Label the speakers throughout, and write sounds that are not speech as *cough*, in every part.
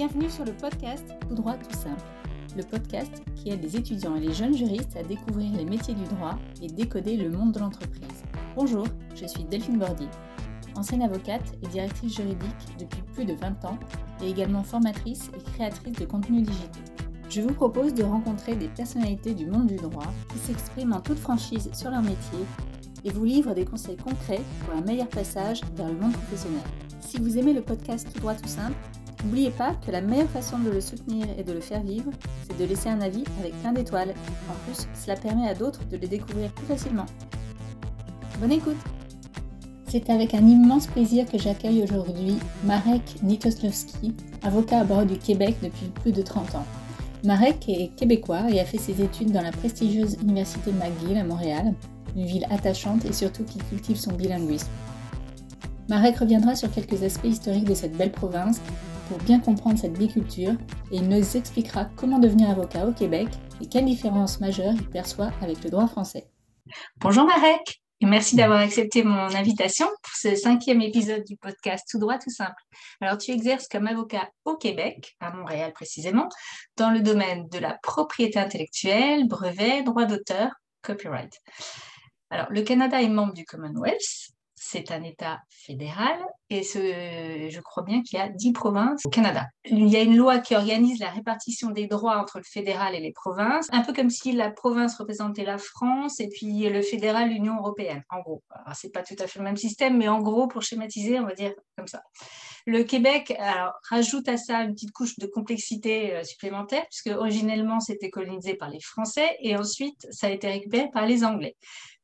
Speaker 1: Bienvenue sur le podcast Tout droit tout simple, le podcast qui aide les étudiants et les jeunes juristes à découvrir les métiers du droit et décoder le monde de l'entreprise. Bonjour, je suis Delphine Bordy, ancienne avocate et directrice juridique depuis plus de 20 ans et également formatrice et créatrice de contenus digitaux. Je vous propose de rencontrer des personnalités du monde du droit qui s'expriment en toute franchise sur leur métier et vous livrent des conseils concrets pour un meilleur passage vers le monde professionnel. Si vous aimez le podcast Tout droit tout simple, N'oubliez pas que la meilleure façon de le soutenir et de le faire vivre, c'est de laisser un avis avec plein d'étoiles. En plus, cela permet à d'autres de les découvrir plus facilement. Bonne écoute C'est avec un immense plaisir que j'accueille aujourd'hui Marek Nikoslowski, avocat à bord du Québec depuis plus de 30 ans. Marek est québécois et a fait ses études dans la prestigieuse université McGill à Montréal, une ville attachante et surtout qui cultive son bilinguisme. Marek reviendra sur quelques aspects historiques de cette belle province pour bien comprendre cette biculture et il nous expliquera comment devenir avocat au Québec et quelles différences majeures il perçoit avec le droit français. Bonjour Marek et merci d'avoir accepté mon invitation pour ce cinquième épisode du podcast Tout droit tout simple. Alors tu exerces comme avocat au Québec, à Montréal précisément, dans le domaine de la propriété intellectuelle, brevet, droit d'auteur, copyright. Alors le Canada est membre du Commonwealth c'est un État fédéral et je crois bien qu'il y a dix provinces au Canada. Il y a une loi qui organise la répartition des droits entre le fédéral et les provinces, un peu comme si la province représentait la France et puis le fédéral l'Union européenne, en gros. Alors, c'est pas tout à fait le même système, mais en gros, pour schématiser, on va dire comme ça. Le Québec rajoute à ça une petite couche de complexité euh, supplémentaire, puisque originellement, c'était colonisé par les Français et ensuite, ça a été récupéré par les Anglais.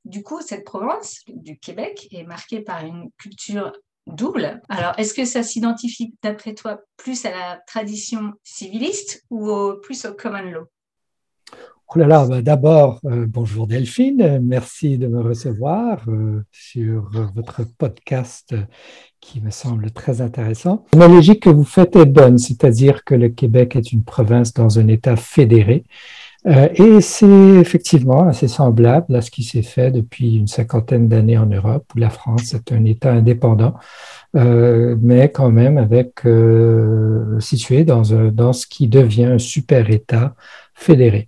Speaker 1: Du coup, cette province du Québec est marquée par une culture double. Alors, est-ce que ça s'identifie, d'après toi, plus à la tradition civiliste ou plus au common law?
Speaker 2: Oh là là, bah, d'abord, euh, bonjour Delphine, merci de me recevoir euh, sur votre podcast qui me semble très intéressant. La logique que vous faites est bonne, c'est-à-dire que le Québec est une province dans un État fédéré euh, et c'est effectivement assez semblable à ce qui s'est fait depuis une cinquantaine d'années en Europe, où la France est un État indépendant, euh, mais quand même avec euh, situé dans, un, dans ce qui devient un super État fédéré.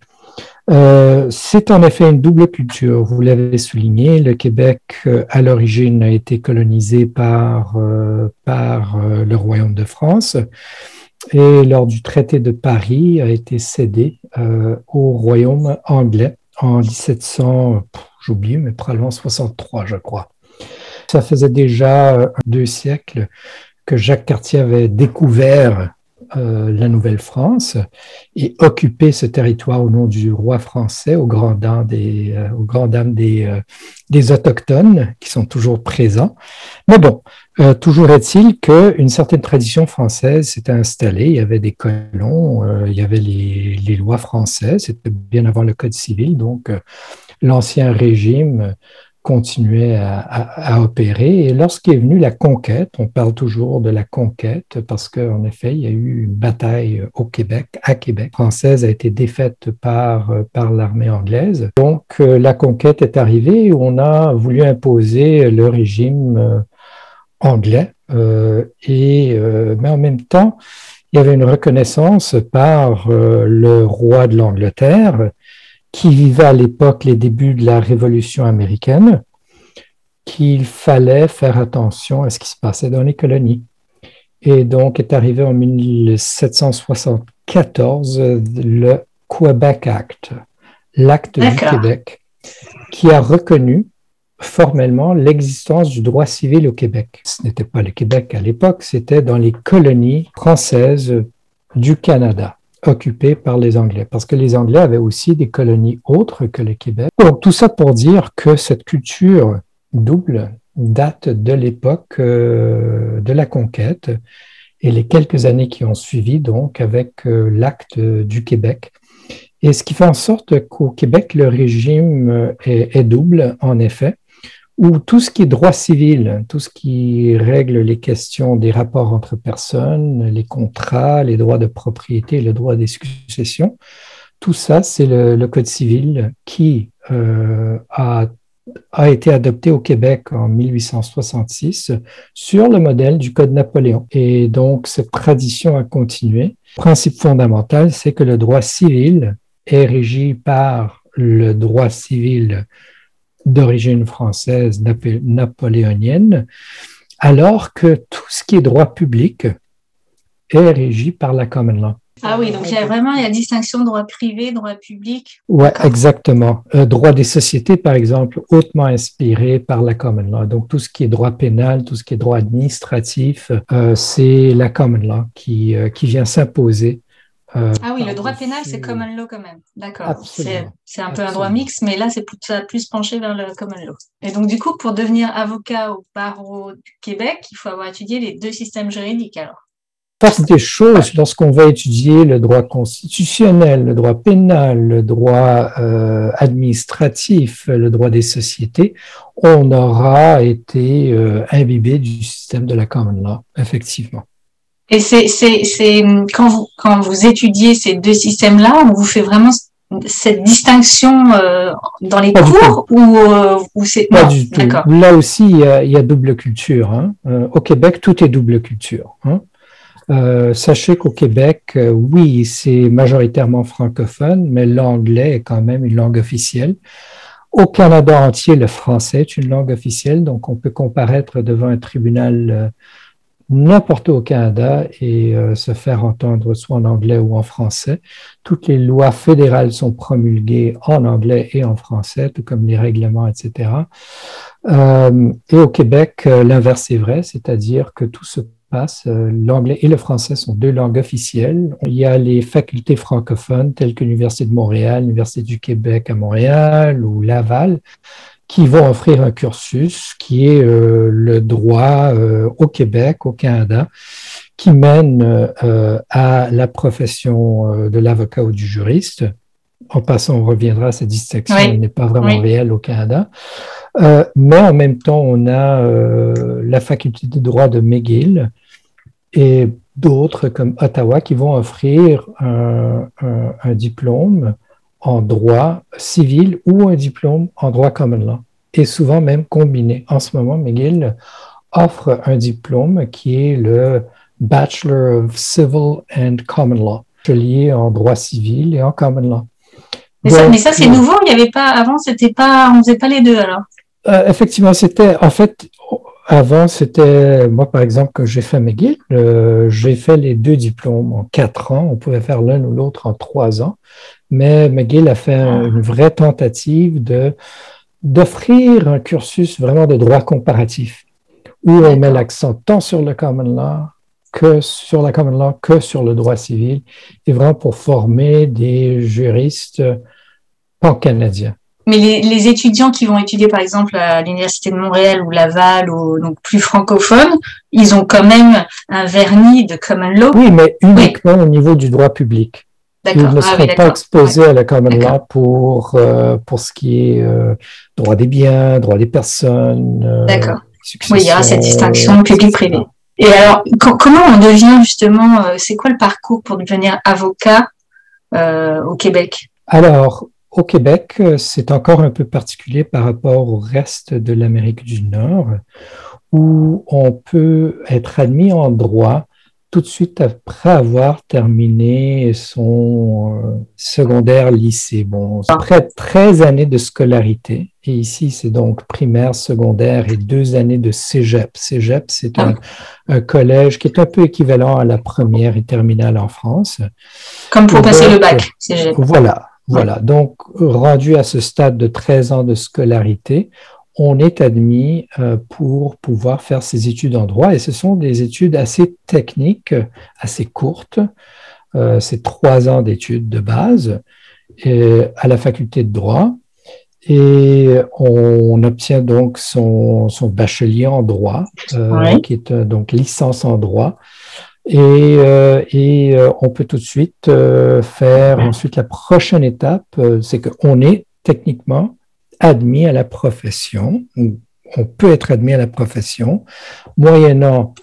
Speaker 2: c'est en effet une double culture. Vous l'avez souligné, le Québec à l'origine a été colonisé par, par le Royaume de France et lors du traité de Paris a été cédé euh, au royaume anglais en 1700, j'oublie, mais probablement 63, je crois. Ça faisait déjà euh, deux siècles que Jacques Cartier avait découvert euh, la Nouvelle-France et occupé ce territoire au nom du roi français, au grand euh, dames des, euh, des autochtones qui sont toujours présents. Mais bon, toujours est-il qu'une certaine tradition française s'est installée. Il y avait des colons, il y avait les, les lois françaises, c'était bien avant le Code civil, donc l'ancien régime continuait à, opérer. Et lorsqu'est venue la conquête, on parle toujours de la conquête parce qu'en effet, il y a eu une bataille au Québec, à Québec. française a été défaite par, par l'armée anglaise. Donc, euh, la conquête est arrivée où on a voulu imposer le régime euh, anglais. Euh, et, mais en même temps, il y avait une reconnaissance par le roi de l'Angleterre qui vivait à l'époque les débuts de la Révolution américaine, qu'il fallait faire attention à ce qui se passait dans les colonies. Et donc est arrivé en 1774 le Quebec Act, l'acte du Québec, qui a reconnu formellement l'existence du droit civil au Québec. Ce n'était pas le Québec à l'époque, c'était dans les colonies françaises du Canada occupées par les Anglais, parce que les Anglais avaient aussi des colonies autres que le Québec. Donc tout ça pour dire que cette culture double date de l'époque euh, de la conquête et les quelques années qui ont suivi, donc avec euh, l'acte du Québec. Et ce qui fait en sorte qu'au Québec, le régime est double, en effet où tout ce qui est droit civil, tout ce qui règle les questions des rapports entre personnes, les contrats, les droits de propriété, le droit des successions, tout ça, c'est le, Code civil qui euh, a a été adopté au Québec en 1866 sur le modèle du Code Napoléon. Et donc, cette tradition a continué. Le principe fondamental, c'est que le droit civil est régi par le droit civil d'origine française napoléonienne, alors que tout ce qui est droit public est régi par la common law.
Speaker 1: Ah oui, donc il y a vraiment la distinction droit privé, droit public.
Speaker 2: Oui, exactement. Euh, droit des sociétés, par exemple, hautement inspiré par la common law. Donc tout ce qui est droit pénal, tout ce qui est droit administratif, euh, c'est la common law qui, euh, qui vient s'imposer.
Speaker 1: Ah oui, le droit pénal, c'est common law quand même. D'accord. C'est un peu un droit mix, mais là, c'est ça a plus penché vers le common law. Et donc, du coup, pour devenir avocat au barreau du Québec, il faut avoir étudié les deux systèmes juridiques alors
Speaker 2: passe des choses lorsqu'on va étudier le droit constitutionnel, le droit pénal, le droit euh, administratif, le droit des sociétés, on aura été euh, imbibé du système de la common law, effectivement.
Speaker 1: Et c'est, c'est, c'est quand vous quand vous étudiez ces deux systèmes-là, on vous fait vraiment cette distinction euh, dans les cours ou, euh, ou c'est
Speaker 2: pas du tout. Là aussi, il y, a, il y a double culture. Hein. Euh, au Québec, tout est double culture. Hein. Euh, sachez qu'au Québec, euh, oui, c'est majoritairement francophone, mais l'anglais est quand même une langue officielle. Au Canada entier, le français est une langue officielle, donc on peut comparaître devant un tribunal euh, n'importe où au Canada et se faire entendre soit en anglais ou en français. Toutes les lois fédérales sont promulguées en anglais et en français, tout comme les règlements, etc. et au Québec, l'inverse est vrai, c'est-à-dire que tout se euh, l'anglais et le français sont deux langues officielles. Il y a les facultés francophones telles que l'Université de Montréal, l'Université du Québec à Montréal ou Laval, qui vont offrir un cursus qui est euh, le droit euh, au Québec, au Canada, qui mène à la profession de l'avocat ou du juriste. En passant, on reviendra à cette distinction, elle n'est pas vraiment réelle au Canada. Euh, mais en même temps, on a euh, la faculté de droit de McGill et d'autres comme Ottawa qui vont offrir un, diplôme en droit civil ou un diplôme en droit common law, et souvent même combiné. En ce moment, McGill offre un diplôme qui est le Bachelor of Civil and Common Law, lié en droit civil et en common law.
Speaker 1: Mais ça, ça c'est nouveau, il n'y avait pas, avant, c'était pas, on faisait pas les deux alors.
Speaker 2: Euh, effectivement, c'était en fait avant, c'était moi par exemple que j'ai fait McGill, euh, j'ai fait les deux diplômes en quatre ans. On pouvait faire l'un ou l'autre en trois ans, mais McGill a fait ah. une vraie tentative de d'offrir un cursus vraiment de droit comparatif où on met l'accent tant sur le common law que sur la common law que sur le droit civil, et vraiment pour former des juristes pan-canadiens.
Speaker 1: Mais les, étudiants qui vont étudier, par exemple, à l'Université de Montréal ou Laval, ou donc plus francophones, ils ont quand même un vernis de common law.
Speaker 2: Oui, mais uniquement au niveau du droit public. Ils ne ah seront pas exposés à la common law pour, euh, pour ce qui est euh, droit des biens, droit des personnes.
Speaker 1: Euh, D'accord. Oui, il y a cette distinction public-privé. Et alors, comment on devient justement, c'est quoi le parcours pour devenir avocat au Québec?
Speaker 2: Alors, au Québec, euh, c'est encore un peu particulier par rapport au reste de l'Amérique du Nord, où on peut être admis en droit tout de suite après avoir terminé son euh, secondaire lycée. Bon, après 13 années de scolarité, et ici c'est donc primaire, secondaire et deux années de cégep. Cégep, c'est un, un, collège qui est un peu équivalent à la première et terminale en France.
Speaker 1: Comme pour passer le bac, cégep.
Speaker 2: Voilà. Voilà, donc rendu à ce stade de 13 ans de scolarité, on est admis euh, pour pouvoir faire ses études en droit et ce sont des études assez techniques, assez courtes. Euh, c'est trois ans d'études de base à la faculté de droit et on obtient donc son, bachelier en droit, euh, qui est donc licence en droit. Et, euh, et euh, on peut tout de suite euh, faire ensuite la prochaine étape, c'est qu'on est techniquement admis à la profession, ou on peut être admis à la profession, moyennant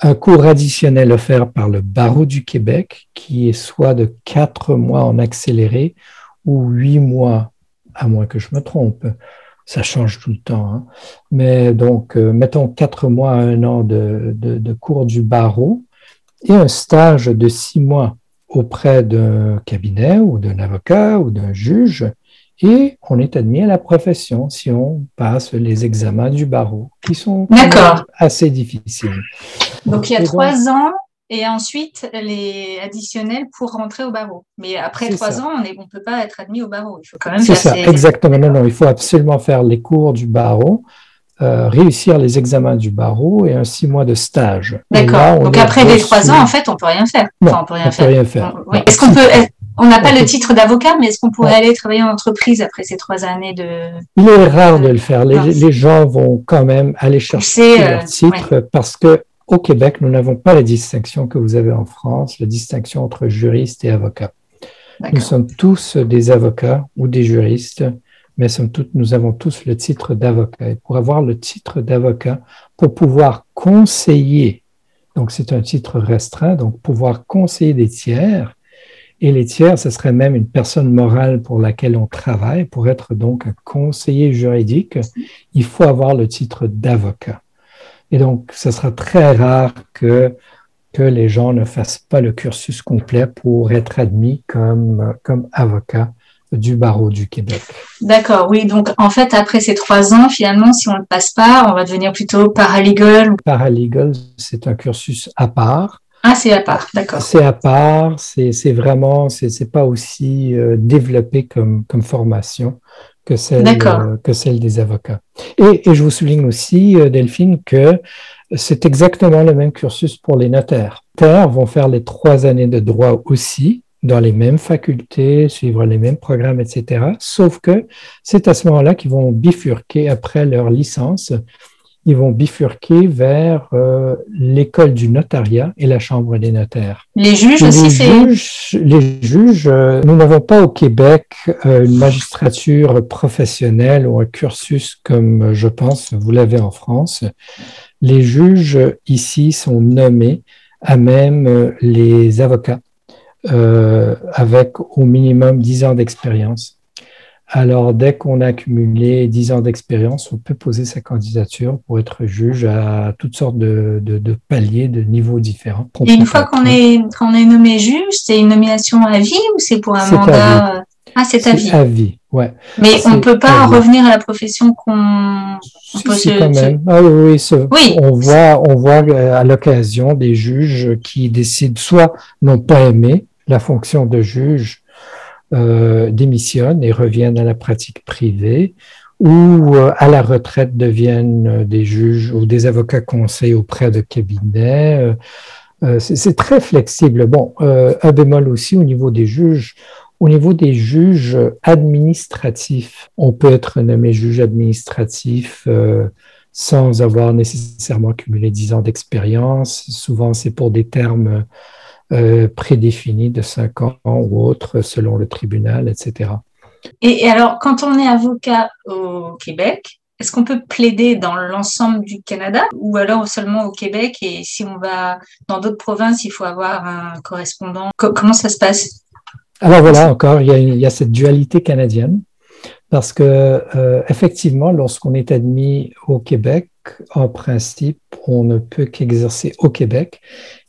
Speaker 2: un cours additionnel offert par le barreau du Québec, qui est soit de quatre mois en accéléré ou huit mois, à moins que je me trompe, ça change tout le temps. Hein. Mais donc, euh, mettons quatre mois à un an de, de, cours du barreau et un stage de six mois auprès d'un cabinet ou d'un avocat ou d'un juge, et on est admis à la profession si on passe les examens du barreau, qui sont assez difficiles.
Speaker 1: Donc il y a trois ans et ensuite les additionnels pour rentrer au barreau. Mais après trois ans, on ne peut pas être admis au barreau. Il faut quand même
Speaker 2: C'est ça, exactement. Non, non, il faut absolument faire les cours du barreau. Euh, réussir les examens du barreau et un six mois de stage.
Speaker 1: D'accord. Donc après les trois ans, en fait, on peut rien faire.
Speaker 2: On peut rien faire. Peut rien faire.
Speaker 1: Est-ce qu'on peut on n'a pas le titre d'avocat, mais est-ce qu'on pourrait aller travailler en entreprise après ces trois années de...
Speaker 2: Il est rare de le faire. Les, gens vont quand même aller chercher leur euh, titre parce que au Québec, nous n'avons pas la distinction que vous avez en France, la distinction entre juriste et avocat. Nous sommes tous des avocats ou des juristes, mais nous avons tous le titre d'avocat. Et pour avoir le titre d'avocat, pour pouvoir conseiller, donc c'est un titre restreint, donc pouvoir conseiller des tiers, et les tiers, ce serait même une personne morale pour laquelle on travaille. Pour être donc un conseiller juridique, il faut avoir le titre d'avocat. Et donc, ce sera très rare que, que les gens ne fassent pas le cursus complet pour être admis comme, comme avocat du barreau du Québec.
Speaker 1: D'accord, oui. Donc, en fait, après ces trois ans, finalement, si on ne le passe pas, on va devenir plutôt paralegal.
Speaker 2: Paralegal, c'est un cursus à part
Speaker 1: ah, c'est à part, d'accord.
Speaker 2: C'est à part, c'est vraiment, c'est pas aussi euh, développé comme, comme formation que celle, euh, que celle des avocats. Et, et, je vous souligne aussi, euh, Delphine, que c'est exactement le même cursus pour les notaires. Les notaires vont faire les trois années de droit aussi, dans les mêmes facultés, suivre les mêmes programmes, etc. Sauf que c'est à ce moment-là qu'ils vont bifurquer après leur licence ils vont bifurquer vers euh, l'école du notariat et la chambre des notaires.
Speaker 1: Les juges aussi,
Speaker 2: c'est... Les juges, euh, nous n'avons pas au Québec euh, une magistrature professionnelle ou un cursus comme je pense vous l'avez en France. Les juges ici sont nommés à même les avocats avec au minimum 10 ans d'expérience. Alors, dès qu'on a accumulé 10 ans d'expérience, on peut poser sa candidature pour être juge à toutes sortes de, paliers, de niveaux différents.
Speaker 1: Et une fois qu'on est, est nommé juge, c'est une nomination à vie ou c'est pour un mandat? Ah, c'est à vie.
Speaker 2: à vie, ouais.
Speaker 1: Mais on ne peut pas revenir à la profession qu'on
Speaker 2: si, quand même. Ah, oui, oui, On voit, on voit euh, à l'occasion des juges qui décident soit n'ont pas aimé la fonction de juge, euh, démissionnent et reviennent à la pratique privée ou euh, à la retraite deviennent euh, des juges ou des avocats conseils auprès de cabinets. C'est très flexible. Bon, un bémol aussi au niveau des juges. Au niveau des juges administratifs, on peut être nommé juge administratif sans avoir nécessairement cumulé 10 ans d'expérience. Souvent, c'est pour des termes euh, prédéfinis de 5 ans ou autres selon le tribunal, etc.
Speaker 1: Et, alors, quand on est avocat au Québec, est-ce qu'on peut plaider dans l'ensemble du Canada ou alors seulement au Québec? Et si on va dans d'autres provinces, il faut avoir un correspondant. Comment ça se passe?
Speaker 2: Alors voilà, encore, il y, a, il y a cette dualité canadienne. Parce que euh, effectivement, lorsqu'on est admis au Québec, en principe, on ne peut qu'exercer au Québec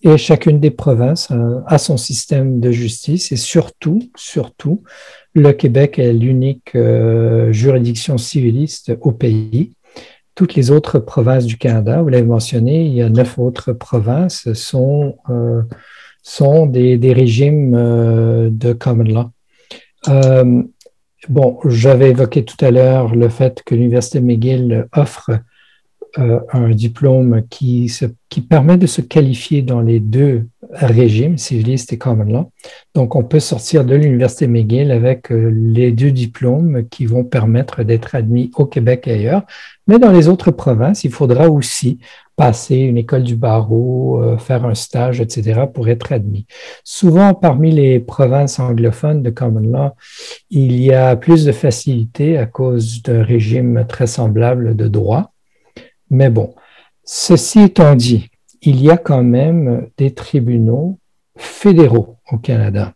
Speaker 2: et chacune des provinces a son système de justice et surtout, surtout, le Québec est l'unique euh, juridiction civiliste au pays. Toutes les autres provinces du Canada, vous l'avez mentionné, il y a neuf autres provinces, sont, euh, sont des, des régimes euh, de common law. bon, j'avais évoqué tout à l'heure le fait que l'Université McGill offre euh, un diplôme qui, permet de se qualifier dans les deux régimes, civiliste et common law. Donc, on peut sortir de l'Université McGill avec euh, les deux diplômes qui vont permettre d'être admis au Québec et ailleurs. Mais dans les autres provinces, il faudra aussi passer une école du barreau, euh, faire un stage, etc., pour être admis. Souvent, parmi les provinces anglophones de common law, il y a plus de facilité à cause d'un régime très semblable de droit. Mais bon, ceci étant dit, il y a quand même des tribunaux fédéraux au Canada.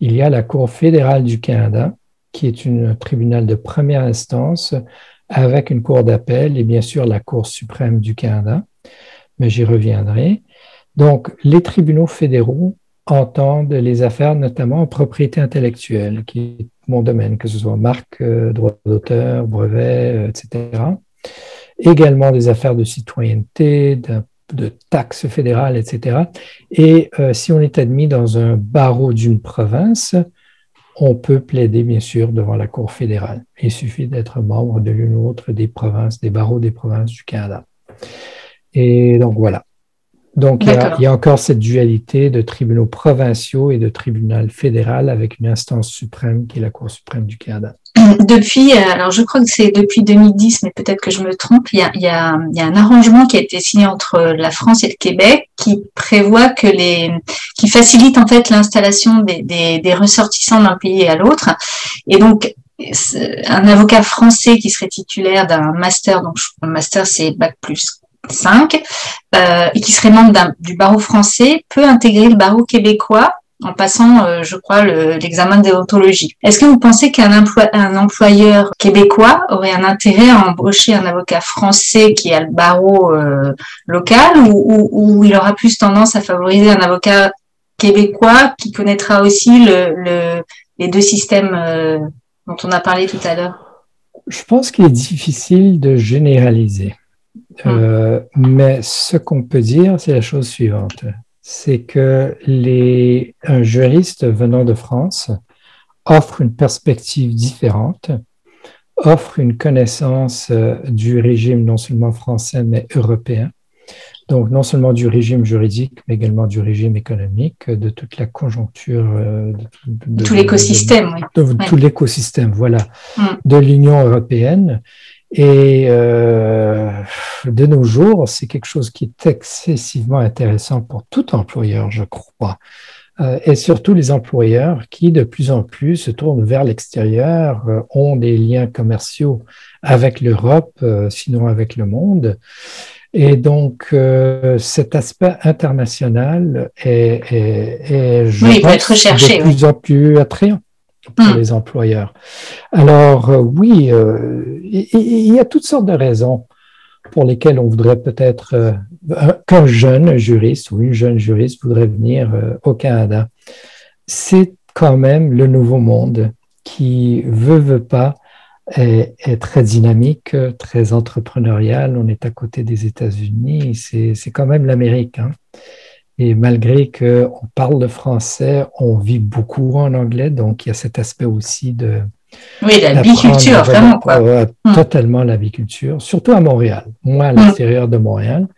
Speaker 2: Il y a la Cour fédérale du Canada, qui est un tribunal de première instance avec une cour d'appel et bien sûr la Cour suprême du Canada, mais j'y reviendrai. Donc, les tribunaux fédéraux entendent les affaires notamment en propriété intellectuelle, qui est mon domaine, que ce soit marque, euh, droit d'auteur, brevet, euh, etc. Également des affaires de citoyenneté, de, taxes fédérales, etc. Et euh, si on est admis dans un barreau d'une province, on peut plaider, bien sûr, devant la Cour fédérale. Il suffit d'être membre de l'une ou l'autre des provinces, des barreaux des provinces du Canada. Et donc voilà. Donc, il y, a, encore cette dualité de tribunaux provinciaux et de tribunal fédéral avec une instance suprême qui est la Cour suprême du Canada.
Speaker 1: Depuis, euh, alors je crois que c'est depuis 2010, mais peut-être que je me trompe, il y, a, un arrangement qui a été signé entre la France et le Québec qui prévoit que les, qui facilite en fait l'installation des, des ressortissants d'un pays à l'autre. Et donc, un avocat français qui serait titulaire d'un master, donc un master c'est bac plus 5, euh, et qui serait membre du barreau français, peut intégrer le barreau québécois en passant, euh, je crois, l'examen de déontologie. Est-ce que vous pensez qu'un un employeur québécois aurait un intérêt à embaucher un avocat français qui a le barreau euh, local ou, ou, il aura plus tendance à favoriser un avocat québécois qui connaîtra aussi le, les deux systèmes dont on a parlé tout à l'heure?
Speaker 2: Je pense qu'il est difficile de généraliser. Euh, mais ce qu'on peut dire, c'est la chose suivante. C'est que les, un juriste venant de France offre une perspective différente, offre une connaissance euh, du régime non seulement français, mais européen. Donc, non seulement du régime juridique, mais également du régime économique, de toute la conjoncture. Euh,
Speaker 1: de, tout l'écosystème, oui.
Speaker 2: De, tout l'écosystème, voilà, mm. de l'Union européenne. Et euh, de nos jours, c'est quelque chose qui est excessivement intéressant pour tout employeur, je crois. Euh, et surtout les employeurs qui, de plus en plus, se tournent vers l'extérieur, euh, ont des liens commerciaux avec l'Europe, sinon avec le monde. Et donc, cet aspect international est, est, je pense, de plus en plus attrayant pour hmm. les employeurs. Alors euh, oui, euh, il y, a toutes sortes de raisons pour lesquelles on voudrait peut-être euh, qu'un jeune juriste ou une jeune juriste voudrait venir au Canada. C'est quand même le nouveau monde qui veut, veut pas, est, très dynamique, très entrepreneurial. On est à côté des États-Unis, c'est quand même l'Amérique. Hein. Et malgré qu'on parle le français, on vit beaucoup en anglais, donc il y a cet aspect aussi de...
Speaker 1: Oui, la biculture, vraiment. Quoi.
Speaker 2: Hmm. Totalement la biculture, surtout à Montréal, moi à hmm. l'extérieur de Montréal.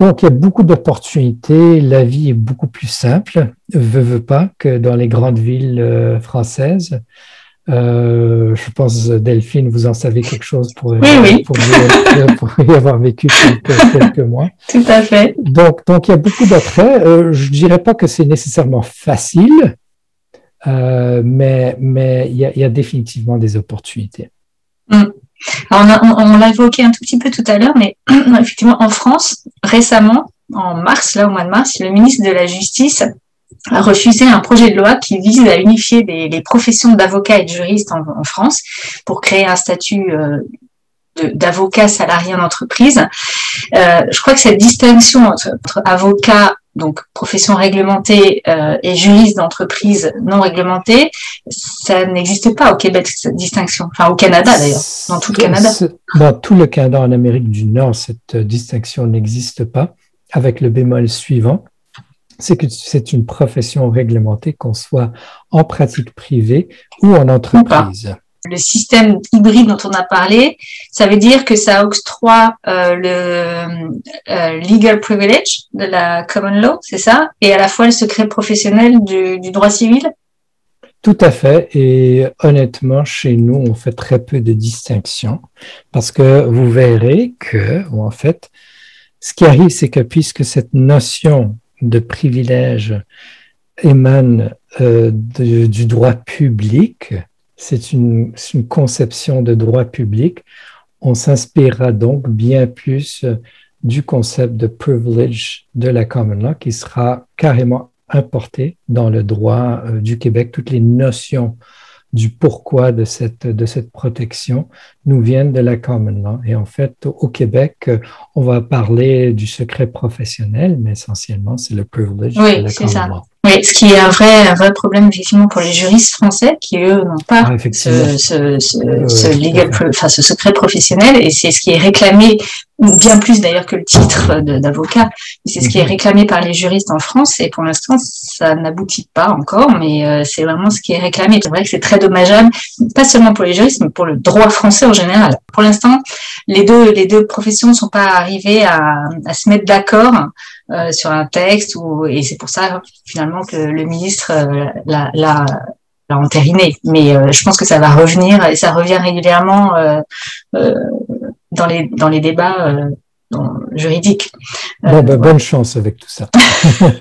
Speaker 2: Donc, il y a beaucoup d'opportunités. La vie est beaucoup plus simple, veut, veut pas, que dans les grandes villes euh, françaises. Euh, je pense, Delphine, vous en savez quelque chose pour, pour, y, avoir vécu quelques, mois. *laughs*
Speaker 1: Tout à fait.
Speaker 2: Donc, donc il y a beaucoup d'attraits. Euh, je ne dirais pas que c'est nécessairement facile, euh, mais, mais il y, a, il y, a, définitivement des opportunités.
Speaker 1: Mm. Alors on, on l'a évoqué un tout petit peu tout à l'heure, mais *clears throat* effectivement, en France, récemment, en mars, là au mois de mars, le ministre de la Justice a refusé un projet de loi qui vise à unifier les, professions d'avocat et de juriste en, France pour créer un statut euh, d'avocat salarié en entreprise. Euh, je crois que cette distinction entre, avocat, donc profession réglementée, euh, et juriste d'entreprise non réglementée, ça n'existe pas au Québec, cette distinction. Enfin, au Canada d'ailleurs, dans tout le Canada.
Speaker 2: Dans tout le Canada, en Amérique du Nord, cette distinction n'existe pas, avec le bémol suivant c'est que c'est une profession réglementée, qu'on soit en pratique privée ou en entreprise.
Speaker 1: Le système hybride dont on a parlé, ça veut dire que ça octroie euh, le euh, legal privilege de la common law, c'est ça, et à la fois le secret professionnel du, du droit civil?
Speaker 2: Tout à fait. Et honnêtement, chez nous, on fait très peu de distinctions parce que vous verrez que, en fait, ce qui arrive, c'est que puisque cette notion de privilèges émane euh, du droit public. C'est une, conception de droit public. On s'inspirera donc bien plus du concept de privilege de la common law qui sera carrément importé dans le droit euh, du Québec. Toutes les notions du pourquoi de cette, de cette protection nous viennent de la common law. Et en fait, au Québec, on va parler du secret professionnel, mais essentiellement, c'est le privilege de la common
Speaker 1: ça. law. Oui, ce qui est un vrai, un vrai problème effectivement pour les juristes français qui eux n'ont pas ah, ce, ce, ce, legal, enfin, ce secret professionnel et c'est ce qui est réclamé bien plus d'ailleurs que le titre d'avocat. C'est ce qui est mhm. réclamé par les juristes en France et pour l'instant ça n'aboutit pas encore, mais euh, c'est vraiment ce qui est réclamé. C'est vrai que c'est très dommageable, pas seulement pour les juristes, mais pour le droit français en général. Pour l'instant, les deux les deux professions ne sont pas arrivées à, à se mettre d'accord euh, sur un texte ou et c'est pour ça finalement que le ministre euh, l'a, entériné. Mais euh, je pense que ça va revenir et ça revient régulièrement dans les dans les débats juridiques.
Speaker 2: Bon, ben, bonne chance avec tout ça. *laughs*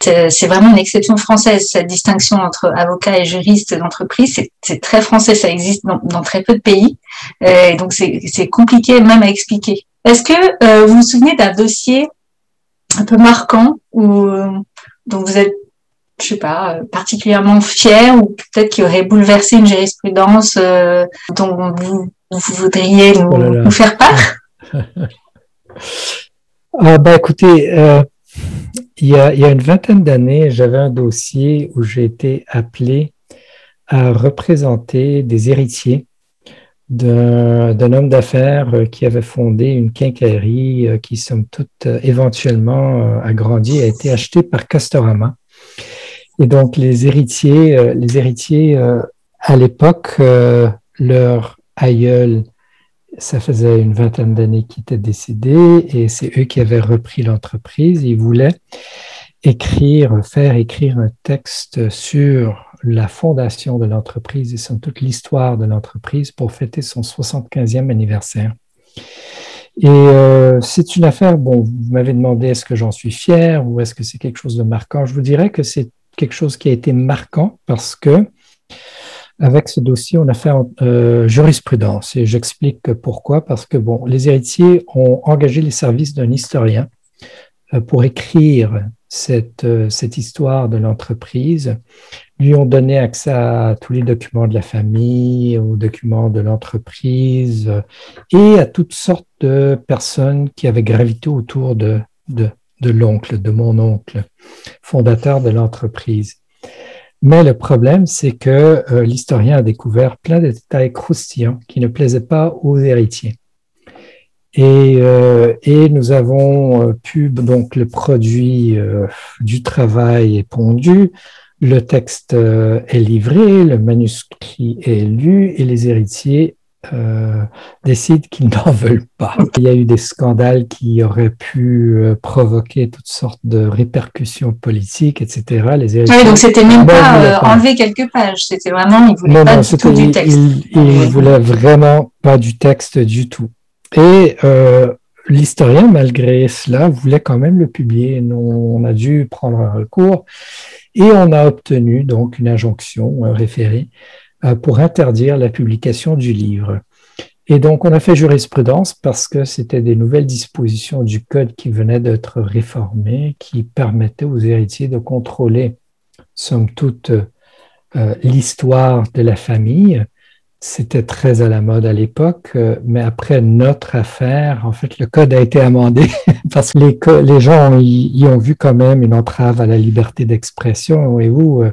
Speaker 2: *laughs*
Speaker 1: c'est vraiment une exception française, cette distinction entre avocat et juriste d'entreprise. C'est très français, ça existe dans, dans très peu de pays. Et donc, c'est compliqué même à expliquer. Est-ce que vous vous souvenez d'un dossier un peu marquant ou euh, dont vous êtes, je sais pas, euh, particulièrement fier ou peut-être qui aurait bouleversé une jurisprudence euh, dont vous, voudriez nous, faire part? *laughs*
Speaker 2: ah, bah, Écoutez, il, y a, il y a une vingtaine d'années, j'avais un dossier où j'ai été appelé à représenter des héritiers d'un homme d'affaires euh, qui avait fondé une quincaillerie euh, qui, somme toute, euh, éventuellement a grandi, a été acheté par Castorama. Et donc, les héritiers, les héritiers à l'époque, leur aïeul, ça faisait une vingtaine d'années qu'il était décédé et c'est eux qui avaient repris l'entreprise. Ils voulaient écrire, faire écrire un texte sur la fondation de l'entreprise et sur toute l'histoire de l'entreprise pour fêter son 75e anniversaire. Et euh, c'est une affaire, bon, vous m'avez demandé est-ce que j'en suis fier ou est-ce que c'est quelque chose de marquant. Je vous dirais que c'est quelque chose qui a été marquant parce que avec ce dossier, on a fait euh, jurisprudence et j'explique pourquoi. Parce que bon, les héritiers ont engagé les services d'un historien euh, pour écrire cette, euh, cette histoire de l'entreprise, lui ont donné accès à tous les documents de la famille, aux documents de l'entreprise et à toutes sortes de personnes qui avaient gravité autour de, de, de l'oncle, de mon oncle, fondateur de l'entreprise. Mais le problème, c'est que euh, l'historien a découvert plein de détails croustillants qui ne plaisaient pas aux héritiers. Et, euh, et, nous avons euh, pu, donc le produit du travail est pondu, le texte est livré, le manuscrit est lu et les héritiers décident qu'ils *laughs* n'en veulent pas. Il y a eu des scandales qui auraient pu provoquer toutes sortes de répercussions politiques, etc.
Speaker 1: Les héritiers, oui, donc c'était même pas, enlever quelques pages, c'était vraiment, ils voulaient pas du tout du texte.
Speaker 2: Ils, ils voulaient vraiment pas du texte du tout. Et euh, l'historien, malgré cela, voulait quand même le publier. Nous, on a dû prendre un recours et on a obtenu donc une injonction référée euh, pour interdire la publication du livre. Et donc, on a fait jurisprudence parce que c'était des nouvelles dispositions du code qui venaient d'être réformées, qui permettaient aux héritiers de contrôler, somme toute, euh, l'histoire de la famille c'était très à la mode à l'époque, euh, mais après notre affaire, en fait, le code a été amendé *laughs* parce que les, gens y, ont vu quand même une entrave à la liberté d'expression. Et vous, euh,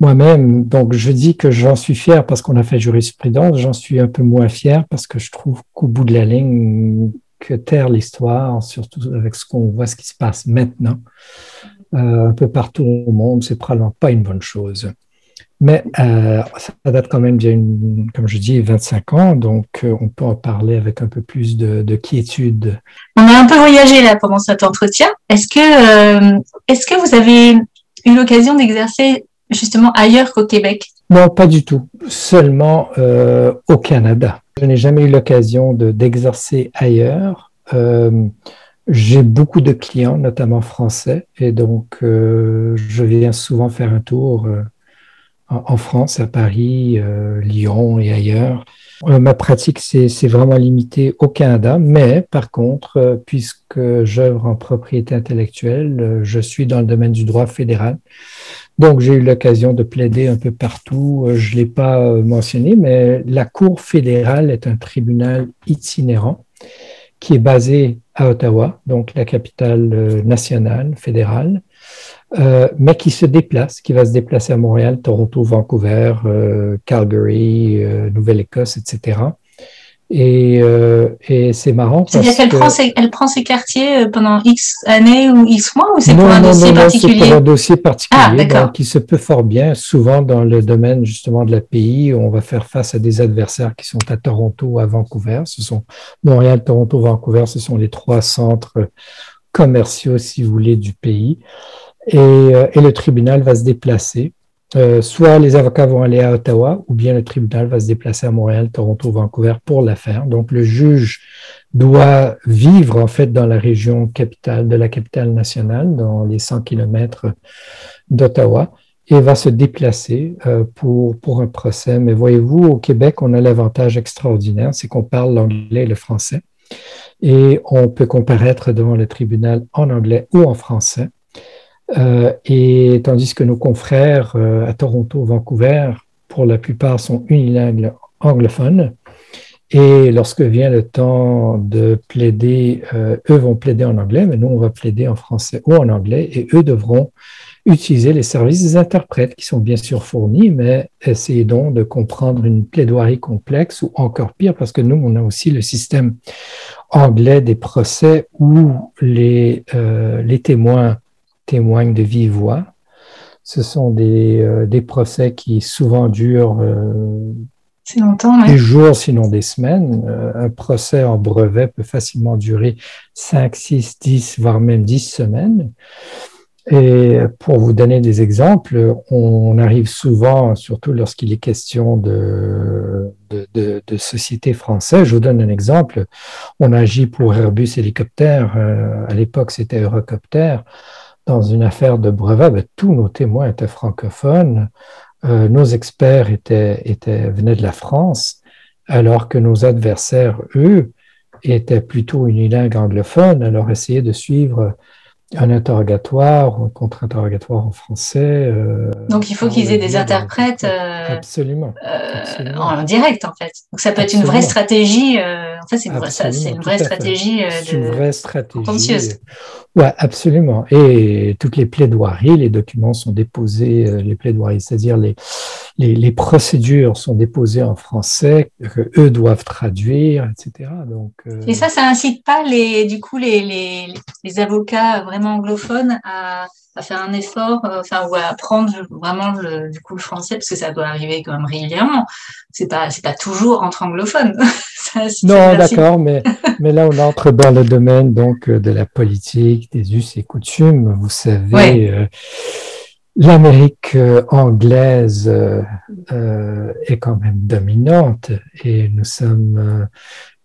Speaker 2: moi-même, donc je dis que j'en suis fier parce qu'on a fait jurisprudence, j'en suis un peu moins fier parce que je trouve qu'au bout de la ligne, que taire l'histoire, surtout avec ce qu'on voit, ce qui se passe maintenant, euh, un peu partout au monde, c'est probablement pas une bonne chose. Mais euh, ça date quand même bien, comme je dis, 25 ans, donc euh, on peut en parler avec un peu plus de, de, quiétude.
Speaker 1: On a un peu voyagé là pendant cet entretien. Est-ce que, euh, est-ce que vous avez eu l'occasion d'exercer justement ailleurs qu'au Québec
Speaker 2: Non, pas du tout. Seulement euh, au Canada. Je n'ai jamais eu l'occasion de, d'exercer ailleurs. J'ai beaucoup de clients, notamment français, et donc je viens souvent faire un tour en France, à Paris, euh, Lyon et ailleurs. Euh, ma pratique, c'est vraiment limité au Canada, mais par contre, euh, puisque j'œuvre en propriété intellectuelle, je suis dans le domaine du droit fédéral. Donc, j'ai eu l'occasion de plaider un peu partout. Euh, je ne l'ai pas euh, mentionné, mais la Cour fédérale est un tribunal itinérant qui est basé à Ottawa, donc la capitale euh, nationale, fédérale, mais qui se déplace, qui va se déplacer à Montréal, Toronto, Vancouver, Calgary, Nouvelle-Écosse, etc. Et, euh, et c'est marrant.
Speaker 1: C'est-à-dire qu'elle prend, ses, elle prend ses quartiers euh, pendant X années ou X mois ou c'est pour un dossier particulier
Speaker 2: Non, c'est pour un dossier particulier. Ah, donc, il se peut fort bien, souvent dans le domaine justement de la pays, on va faire face à des adversaires qui sont à Toronto ou à Vancouver. Ce sont Montréal, Toronto, Vancouver, ce sont les trois centres commerciaux, si vous voulez, du pays. Et, euh, et le tribunal va se déplacer euh, soit les avocats vont aller à Ottawa ou bien le tribunal va se déplacer à Montréal, Toronto, Vancouver pour l'affaire. Donc le juge doit vivre en fait dans la région capitale de la capitale nationale, dans les 100 kilomètres d'Ottawa, et va se déplacer euh, pour, pour un procès. Mais voyez-vous, au Québec, on a l'avantage extraordinaire, c'est qu'on parle l'anglais et le français, et on peut comparaître devant le tribunal en anglais ou en français. Euh, et tandis que nos confrères euh, à Toronto, Vancouver, pour la plupart sont unilingues anglophones. Et lorsque vient le temps de plaider, euh, eux vont plaider en anglais, mais nous, on va plaider en français ou en anglais, et eux devront utiliser les services des interprètes qui sont bien sûr fournis, mais essayez donc de comprendre une plaidoirie complexe ou encore pire, parce que nous, on a aussi le système anglais des procès où les, les témoins témoignent de vive voix. Ce sont des, euh, des procès qui souvent durent euh, des jours, sinon des semaines. Euh, un procès en brevet peut facilement durer 5, 6, 10, voire même 10 semaines. Et pour vous donner des exemples, on arrive souvent, surtout lorsqu'il est question de, de, de, de sociétés françaises, je vous donne un exemple, on agit pour Airbus Hélicoptère, à l'époque c'était Eurocopter, dans une affaire de brevet, ben, tous nos témoins étaient francophones, euh, nos experts étaient, venaient de la France, alors que nos adversaires, eux, étaient plutôt unilingues anglophones, alors essayer de suivre un interrogatoire, un contre-interrogatoire en français.
Speaker 1: Euh, donc il faut qu'ils aient des interprètes
Speaker 2: euh, absolument,
Speaker 1: en direct en fait. Donc ça peut être une vraie stratégie. en fait, c'est une, vraie, stratégie.
Speaker 2: C'est une vraie stratégie. Oui, absolument. Et toutes les plaidoiries, les documents sont déposés, euh, les plaidoiries, c'est-à-dire les, les, les, procédures sont déposées en français, que eux doivent traduire, etc.
Speaker 1: Donc, euh, Et ça, ça incite pas les, du coup, les, les, les avocats vraiment anglophones à, à faire un effort, euh, enfin, ou à apprendre vraiment le, du coup le français, parce que ça doit arriver quand même régulièrement. C'est pas, c'est pas toujours entre anglophones. *laughs*
Speaker 2: non, d'accord, mais, mais là, on entre dans le domaine donc euh, de la politique, des us et coutumes. Vous savez, euh, l'Amérique anglaise est quand même dominante et nous sommes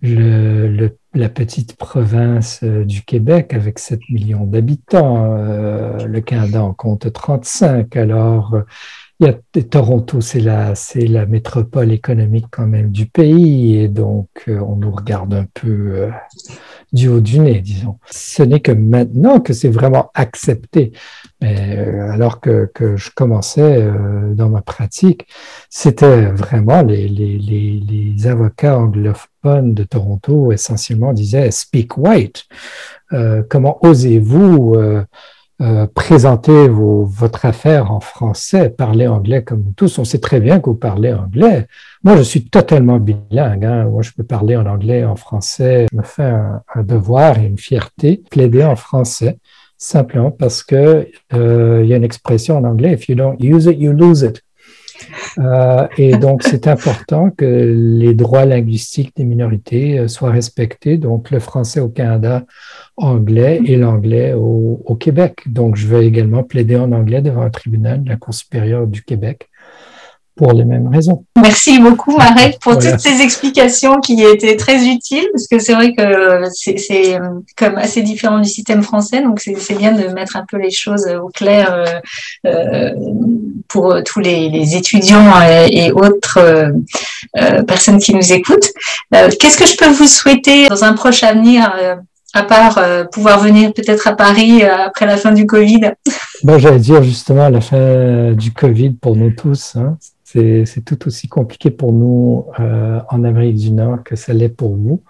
Speaker 2: le, la petite province euh, du Québec avec 7 millions d'habitants. Euh, le Canada en compte 35. Alors, Toronto, c'est la, c'est la métropole économique quand même du pays et donc euh, on nous regarde un peu du haut du nez, disons. Ce n'est que maintenant que c'est vraiment accepté. Mais euh, alors que, je commençais euh, dans ma pratique, c'était vraiment les, les, avocats anglophones de Toronto essentiellement disaient Speak white. Euh, comment osez-vous euh, présenter vos, votre affaire en français, parler anglais comme nous tous. On sait très bien que vous parlez anglais. Moi, je suis totalement bilingue. Hein. Moi, je peux parler en anglais, en français. Je me fais un, devoir et une fierté, plaider en français, simplement parce que euh, il y a une expression en anglais, if you don't use it, you lose it. Euh, et donc, c'est important que les droits linguistiques des minorités euh, soient respectés. Donc, le français au Canada, anglais et l'anglais au, au, Québec. Donc, je vais également plaider en anglais devant un tribunal de la Cour supérieure du Québec pour les mêmes raisons.
Speaker 1: Merci beaucoup, Marek, pour toutes ces explications qui étaient très utiles, parce que c'est vrai que c'est euh, comme assez différent du système français, donc c'est bien de mettre un peu les choses au clair euh, euh pour tous les, les étudiants et autres euh, personnes qui nous écoutent. Qu'est-ce que je peux vous souhaiter dans un proche avenir
Speaker 3: à part pouvoir venir peut-être à Paris après la fin du Covid?
Speaker 2: Bon, j'allais dire justement la fin du Covid pour nous tous. Hein. C'est tout aussi compliqué pour nous en Amérique du Nord que ça l'est pour vous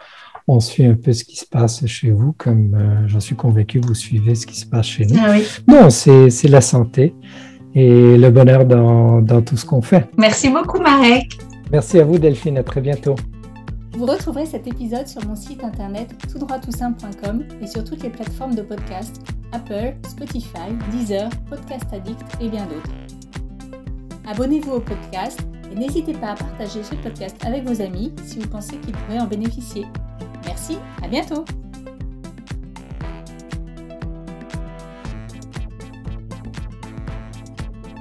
Speaker 2: on suit un peu ce qui se passe chez vous, comme euh, j'en suis convaincu, vous suivez ce qui se passe chez nous.
Speaker 3: Ah oui.
Speaker 2: Non, c'est la santé et le bonheur dans, dans tout ce qu'on fait.
Speaker 3: Merci beaucoup, Marek.
Speaker 2: Merci à vous, Delphine. À très bientôt.
Speaker 1: Vous retrouverez cet épisode sur mon site internet toutdroittoutsimple.com et sur toutes les plateformes de podcast Apple, Spotify, Deezer, Podcast Addict et bien d'autres. Abonnez-vous au podcast et n'hésitez pas à partager ce podcast avec vos amis si vous pensez qu'ils pourraient en bénéficier. Merci, à bientôt